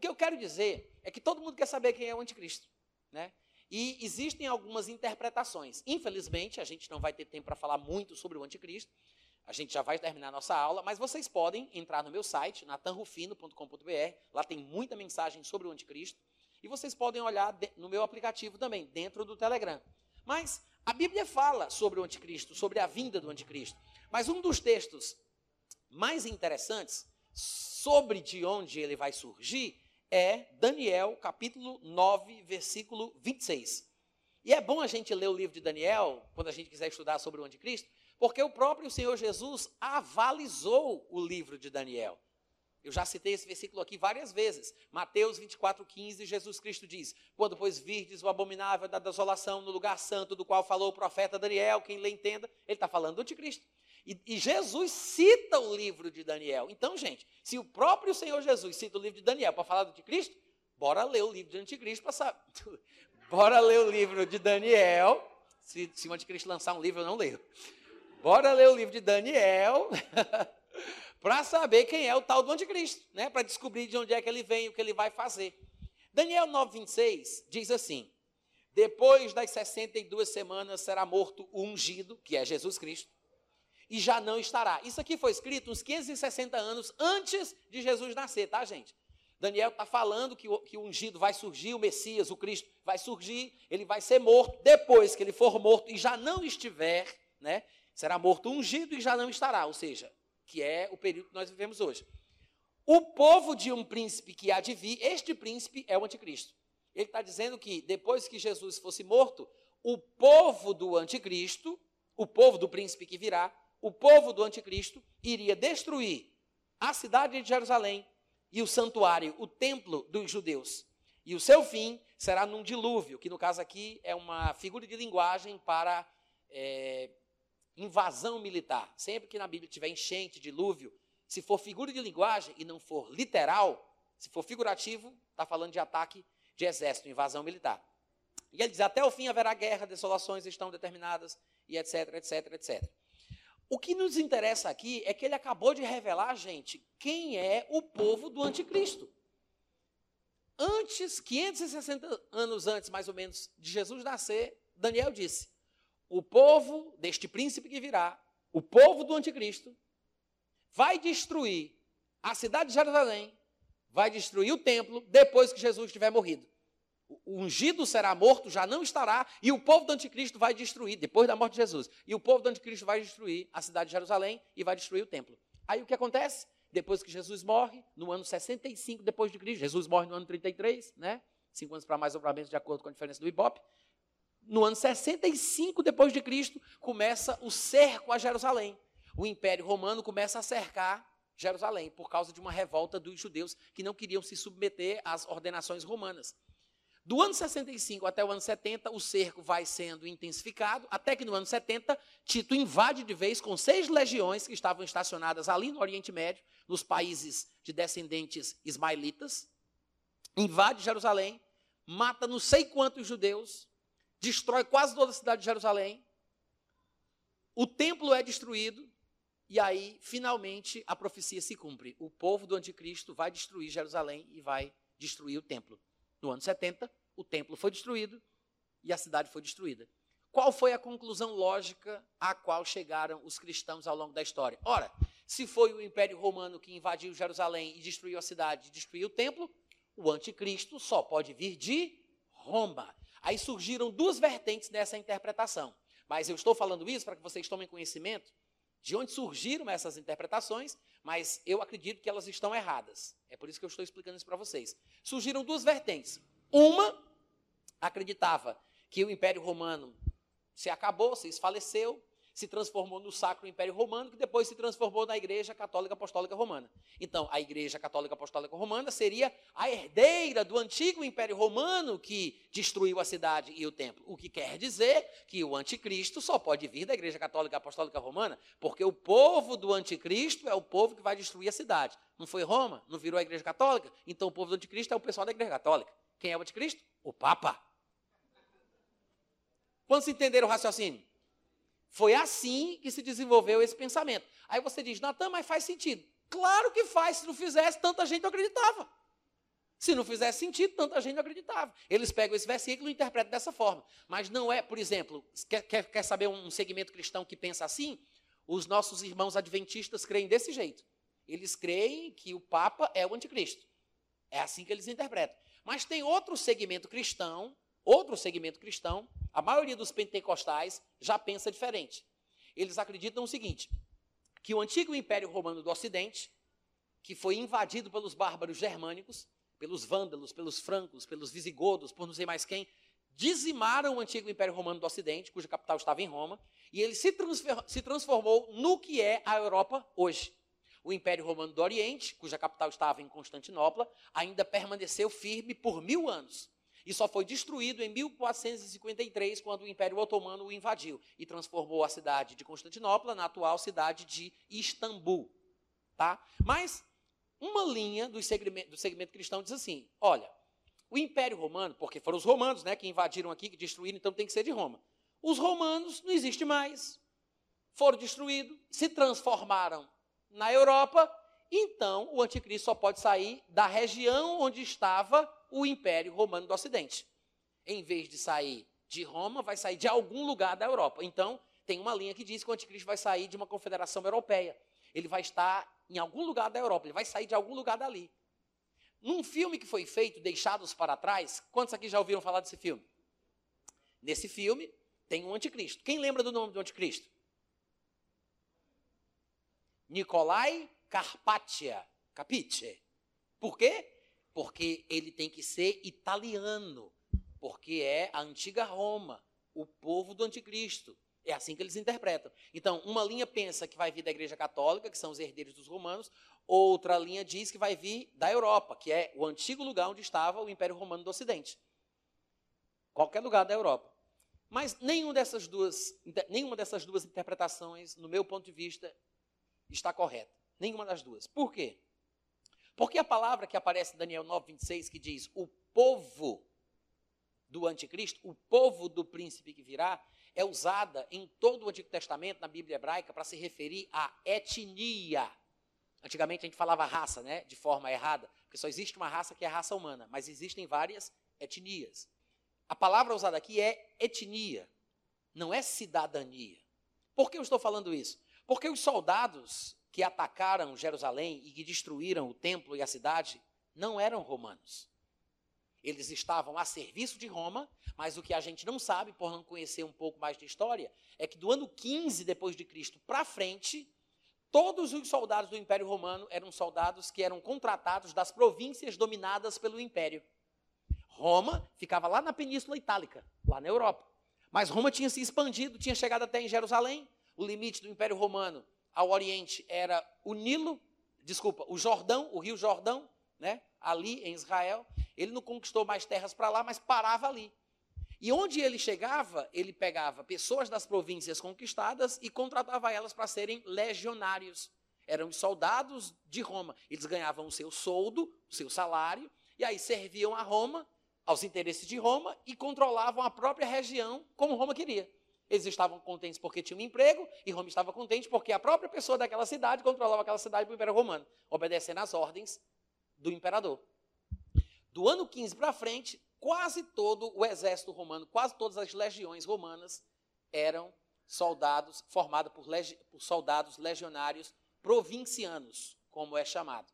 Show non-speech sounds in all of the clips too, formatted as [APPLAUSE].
Que eu quero dizer é que todo mundo quer saber quem é o anticristo, né? E existem algumas interpretações. Infelizmente, a gente não vai ter tempo para falar muito sobre o anticristo. A gente já vai terminar nossa aula, mas vocês podem entrar no meu site, natanrufino.com.br. Lá tem muita mensagem sobre o anticristo. E vocês podem olhar no meu aplicativo também, dentro do Telegram. Mas a Bíblia fala sobre o anticristo, sobre a vinda do anticristo. Mas um dos textos mais interessantes sobre de onde ele vai surgir é Daniel, capítulo 9, versículo 26. E é bom a gente ler o livro de Daniel, quando a gente quiser estudar sobre o anticristo, porque o próprio Senhor Jesus avalizou o livro de Daniel. Eu já citei esse versículo aqui várias vezes. Mateus 24, 15, Jesus Cristo diz: Quando, pois, virdes o abominável da desolação no lugar santo do qual falou o profeta Daniel, quem lhe entenda, ele está falando do anticristo. E, e, Jesus cita o livro de Daniel. Então, gente, se o próprio Senhor Jesus cita o livro de Daniel para falar do anticristo, bora ler o livro de anticristo para saber. [LAUGHS] bora ler o livro de Daniel. Se, se o anticristo lançar um livro, eu não leio. Bora ler o livro de Daniel. [LAUGHS] para saber quem é o tal do anticristo, né? Para descobrir de onde é que ele vem, o que ele vai fazer. Daniel 9:26 diz assim: Depois das 62 semanas será morto o ungido, que é Jesus Cristo, e já não estará. Isso aqui foi escrito uns 560 anos antes de Jesus nascer, tá, gente? Daniel está falando que o, que o ungido vai surgir, o Messias, o Cristo, vai surgir, ele vai ser morto. Depois que ele for morto e já não estiver, né? Será morto ungido e já não estará. Ou seja, que é o período que nós vivemos hoje. O povo de um príncipe que há de vir, este príncipe é o anticristo. Ele está dizendo que depois que Jesus fosse morto, o povo do anticristo, o povo do príncipe que virá, o povo do anticristo iria destruir a cidade de Jerusalém e o santuário, o templo dos judeus. E o seu fim será num dilúvio, que no caso aqui é uma figura de linguagem para é, invasão militar. Sempre que na Bíblia tiver enchente, dilúvio, se for figura de linguagem e não for literal, se for figurativo, está falando de ataque de exército, invasão militar. E ele diz: até o fim haverá guerra, desolações estão determinadas, e etc, etc, etc. O que nos interessa aqui é que ele acabou de revelar, gente, quem é o povo do anticristo. Antes, 560 anos antes, mais ou menos, de Jesus nascer, Daniel disse: o povo deste príncipe que virá, o povo do anticristo, vai destruir a cidade de Jerusalém, vai destruir o templo depois que Jesus tiver morrido. O ungido será morto, já não estará, e o povo do anticristo vai destruir, depois da morte de Jesus, e o povo do anticristo vai destruir a cidade de Jerusalém e vai destruir o templo. Aí o que acontece? Depois que Jesus morre, no ano 65 depois de Cristo, Jesus morre no ano 33, né? Cinco anos para mais ou para menos, de acordo com a diferença do Ibope no ano 65 depois de Cristo, começa o cerco a Jerusalém. O Império Romano começa a cercar Jerusalém por causa de uma revolta dos judeus que não queriam se submeter às ordenações romanas. Do ano 65 até o ano 70, o cerco vai sendo intensificado, até que no ano 70, Tito invade de vez com seis legiões que estavam estacionadas ali no Oriente Médio, nos países de descendentes ismaelitas, invade Jerusalém, mata não sei quantos judeus, destrói quase toda a cidade de Jerusalém, o templo é destruído, e aí, finalmente, a profecia se cumpre. O povo do anticristo vai destruir Jerusalém e vai destruir o templo. No ano 70, o templo foi destruído e a cidade foi destruída. Qual foi a conclusão lógica à qual chegaram os cristãos ao longo da história? Ora, se foi o Império Romano que invadiu Jerusalém e destruiu a cidade e destruiu o templo, o anticristo só pode vir de Roma. Aí surgiram duas vertentes dessa interpretação. Mas eu estou falando isso para que vocês tomem conhecimento de onde surgiram essas interpretações, mas eu acredito que elas estão erradas. É por isso que eu estou explicando isso para vocês. Surgiram duas vertentes. Uma acreditava que o Império Romano se acabou, se esfaleceu, se transformou no Sacro Império Romano, que depois se transformou na Igreja Católica Apostólica Romana. Então, a Igreja Católica Apostólica Romana seria a herdeira do antigo Império Romano que destruiu a cidade e o templo. O que quer dizer que o anticristo só pode vir da Igreja Católica Apostólica Romana, porque o povo do anticristo é o povo que vai destruir a cidade. Não foi Roma? Não virou a Igreja Católica? Então, o povo do anticristo é o pessoal da Igreja Católica. Quem é o anticristo? O Papa. Quando se entenderam o raciocínio? Foi assim que se desenvolveu esse pensamento. Aí você diz, Natan, mas faz sentido. Claro que faz, se não fizesse, tanta gente não acreditava. Se não fizesse sentido, tanta gente não acreditava. Eles pegam esse versículo e interpretam dessa forma. Mas não é, por exemplo, quer, quer, quer saber um segmento cristão que pensa assim? Os nossos irmãos adventistas creem desse jeito. Eles creem que o Papa é o anticristo. É assim que eles interpretam. Mas tem outro segmento cristão, outro segmento cristão, a maioria dos pentecostais já pensa diferente. Eles acreditam o seguinte: que o antigo Império Romano do Ocidente, que foi invadido pelos bárbaros germânicos, pelos vândalos, pelos francos, pelos visigodos, por não sei mais quem, dizimaram o antigo Império Romano do Ocidente, cuja capital estava em Roma, e ele se, se transformou no que é a Europa hoje. O Império Romano do Oriente, cuja capital estava em Constantinopla, ainda permaneceu firme por mil anos. E só foi destruído em 1453, quando o Império Otomano o invadiu e transformou a cidade de Constantinopla na atual cidade de Istambul. Tá? Mas uma linha do segmento, do segmento cristão diz assim: olha, o Império Romano, porque foram os romanos né, que invadiram aqui, que destruíram, então tem que ser de Roma. Os romanos não existem mais, foram destruídos, se transformaram na Europa, então o anticristo só pode sair da região onde estava o Império Romano do Ocidente. Em vez de sair de Roma, vai sair de algum lugar da Europa. Então, tem uma linha que diz que o anticristo vai sair de uma confederação europeia. Ele vai estar em algum lugar da Europa, ele vai sair de algum lugar dali. Num filme que foi feito, Deixados para Trás, quantos aqui já ouviram falar desse filme? Nesse filme tem um anticristo. Quem lembra do nome do anticristo? Nicolai Carpaccia. Capiche. Por quê? Porque ele tem que ser italiano, porque é a antiga Roma, o povo do anticristo. É assim que eles interpretam. Então, uma linha pensa que vai vir da Igreja Católica, que são os herdeiros dos romanos, outra linha diz que vai vir da Europa, que é o antigo lugar onde estava o Império Romano do Ocidente. Qualquer lugar da Europa. Mas nenhuma dessas duas, nenhuma dessas duas interpretações, no meu ponto de vista, está correta. Nenhuma das duas. Por quê? Porque a palavra que aparece em Daniel 9:26 que diz o povo do anticristo, o povo do príncipe que virá, é usada em todo o Antigo Testamento, na Bíblia hebraica, para se referir à etnia. Antigamente a gente falava raça, né, de forma errada, porque só existe uma raça que é a raça humana, mas existem várias etnias. A palavra usada aqui é etnia, não é cidadania. Por que eu estou falando isso? Porque os soldados que atacaram Jerusalém e que destruíram o templo e a cidade não eram romanos. Eles estavam a serviço de Roma, mas o que a gente não sabe, por não conhecer um pouco mais de história, é que do ano 15 depois de Cristo para frente, todos os soldados do Império Romano eram soldados que eram contratados das províncias dominadas pelo Império. Roma ficava lá na Península Itálica, lá na Europa. Mas Roma tinha se expandido, tinha chegado até em Jerusalém. O limite do Império Romano ao Oriente era o Nilo, desculpa, o Jordão, o Rio Jordão, né? ali em Israel. Ele não conquistou mais terras para lá, mas parava ali. E onde ele chegava, ele pegava pessoas das províncias conquistadas e contratava elas para serem legionários. Eram os soldados de Roma. Eles ganhavam o seu soldo, o seu salário, e aí serviam a Roma, aos interesses de Roma, e controlavam a própria região como Roma queria. Eles estavam contentes porque tinham um emprego, e Roma estava contente porque a própria pessoa daquela cidade controlava aquela cidade para o Império Romano, obedecendo às ordens do imperador. Do ano 15 para frente, quase todo o exército romano, quase todas as legiões romanas eram soldados formados por, por soldados legionários provincianos, como é chamado.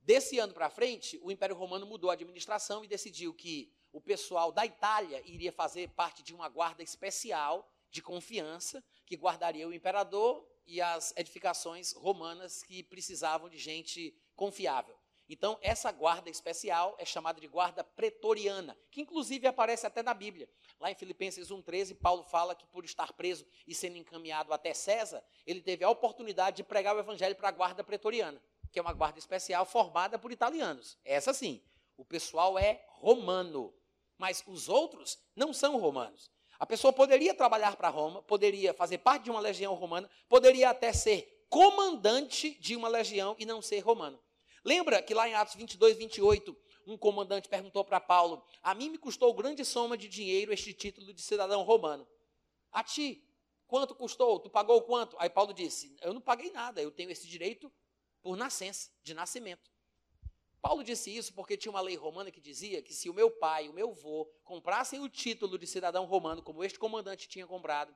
Desse ano para frente, o Império Romano mudou a administração e decidiu que o pessoal da Itália iria fazer parte de uma guarda especial de confiança que guardaria o imperador e as edificações romanas que precisavam de gente confiável. Então, essa guarda especial é chamada de guarda pretoriana, que inclusive aparece até na Bíblia. Lá em Filipenses 1,13, Paulo fala que por estar preso e sendo encaminhado até César, ele teve a oportunidade de pregar o evangelho para a guarda pretoriana, que é uma guarda especial formada por italianos. Essa sim, o pessoal é romano, mas os outros não são romanos. A pessoa poderia trabalhar para Roma, poderia fazer parte de uma legião romana, poderia até ser comandante de uma legião e não ser romano. Lembra que lá em Atos 22, 28, um comandante perguntou para Paulo: A mim me custou grande soma de dinheiro este título de cidadão romano. A ti, quanto custou? Tu pagou quanto? Aí Paulo disse: Eu não paguei nada, eu tenho esse direito por nascença, de nascimento. Paulo disse isso porque tinha uma lei romana que dizia que se o meu pai o meu avô comprassem o título de cidadão romano, como este comandante tinha comprado,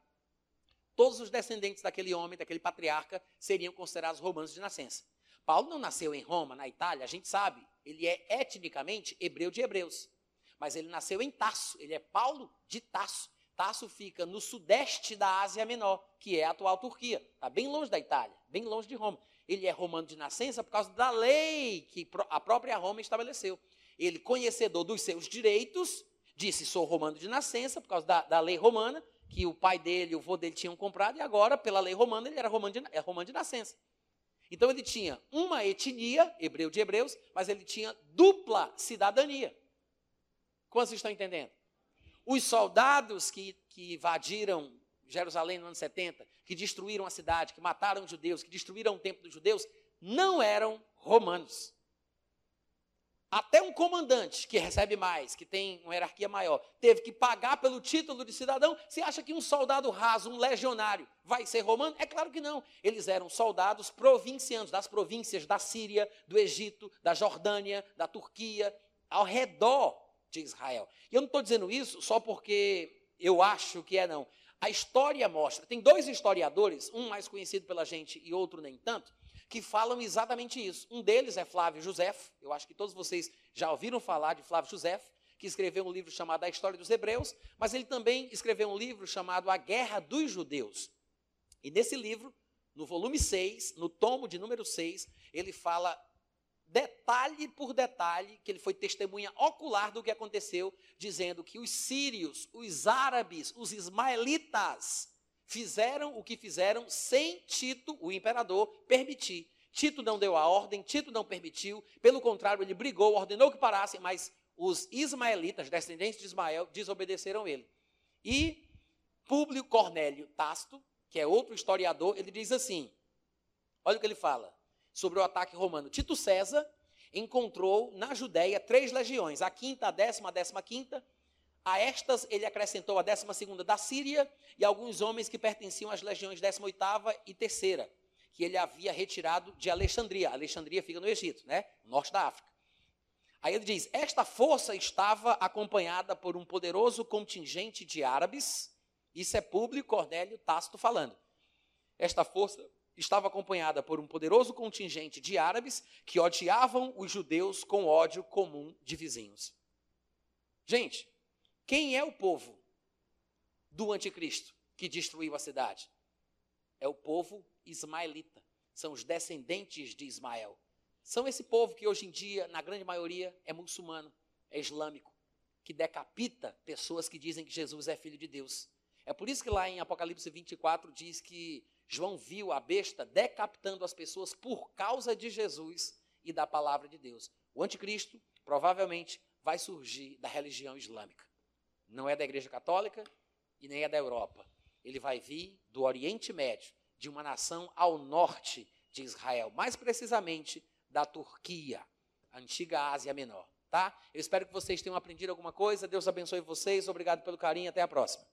todos os descendentes daquele homem, daquele patriarca, seriam considerados romanos de nascença. Paulo não nasceu em Roma, na Itália, a gente sabe. Ele é etnicamente hebreu de hebreus. Mas ele nasceu em Tasso, ele é Paulo de Tasso. Tasso fica no sudeste da Ásia Menor, que é a atual Turquia. Está bem longe da Itália, bem longe de Roma. Ele é romano de nascença por causa da lei que a própria Roma estabeleceu. Ele, conhecedor dos seus direitos, disse: sou romano de nascença, por causa da, da lei romana, que o pai dele e o avô dele tinham comprado, e agora, pela lei romana, ele era romano de, é romano de nascença. Então ele tinha uma etnia, hebreu de hebreus, mas ele tinha dupla cidadania. Quantos estão entendendo? Os soldados que, que invadiram Jerusalém no ano 70, que destruíram a cidade, que mataram judeus, que destruíram o templo dos judeus, não eram romanos. Até um comandante que recebe mais, que tem uma hierarquia maior, teve que pagar pelo título de cidadão. Você acha que um soldado raso, um legionário, vai ser romano? É claro que não. Eles eram soldados provincianos, das províncias da Síria, do Egito, da Jordânia, da Turquia, ao redor de Israel. E eu não estou dizendo isso só porque eu acho que é, não. A história mostra. Tem dois historiadores, um mais conhecido pela gente e outro nem tanto, que falam exatamente isso. Um deles é Flávio José, eu acho que todos vocês já ouviram falar de Flávio José, que escreveu um livro chamado A História dos Hebreus, mas ele também escreveu um livro chamado A Guerra dos Judeus. E nesse livro, no volume 6, no tomo de número 6, ele fala detalhe por detalhe, que ele foi testemunha ocular do que aconteceu, dizendo que os sírios, os árabes, os ismaelitas, fizeram o que fizeram sem Tito, o imperador, permitir. Tito não deu a ordem, Tito não permitiu, pelo contrário, ele brigou, ordenou que parassem, mas os ismaelitas, descendentes de Ismael, desobedeceram ele. E Públio Cornélio Tasto, que é outro historiador, ele diz assim: olha o que ele fala sobre o ataque romano. Tito César encontrou na Judéia três legiões, a quinta, a décima, a décima quinta, a estas ele acrescentou a 12 da Síria e alguns homens que pertenciam às legiões 18 e terceira, que ele havia retirado de Alexandria. Alexandria fica no Egito, né? norte da África. Aí ele diz: Esta força estava acompanhada por um poderoso contingente de árabes. Isso é Públio Cornélio Tácito falando. Esta força estava acompanhada por um poderoso contingente de árabes que odiavam os judeus com ódio comum de vizinhos. Gente, quem é o povo do anticristo que destruiu a cidade? É o povo ismaelita. São os descendentes de Ismael. São esse povo que hoje em dia, na grande maioria, é muçulmano, é islâmico, que decapita pessoas que dizem que Jesus é filho de Deus. É por isso que lá em Apocalipse 24 diz que João viu a besta decapitando as pessoas por causa de Jesus e da palavra de Deus. O anticristo provavelmente vai surgir da religião islâmica. Não é da Igreja Católica e nem é da Europa. Ele vai vir do Oriente Médio, de uma nação ao norte de Israel, mais precisamente da Turquia, a antiga Ásia Menor, tá? Eu espero que vocês tenham aprendido alguma coisa. Deus abençoe vocês. Obrigado pelo carinho. Até a próxima.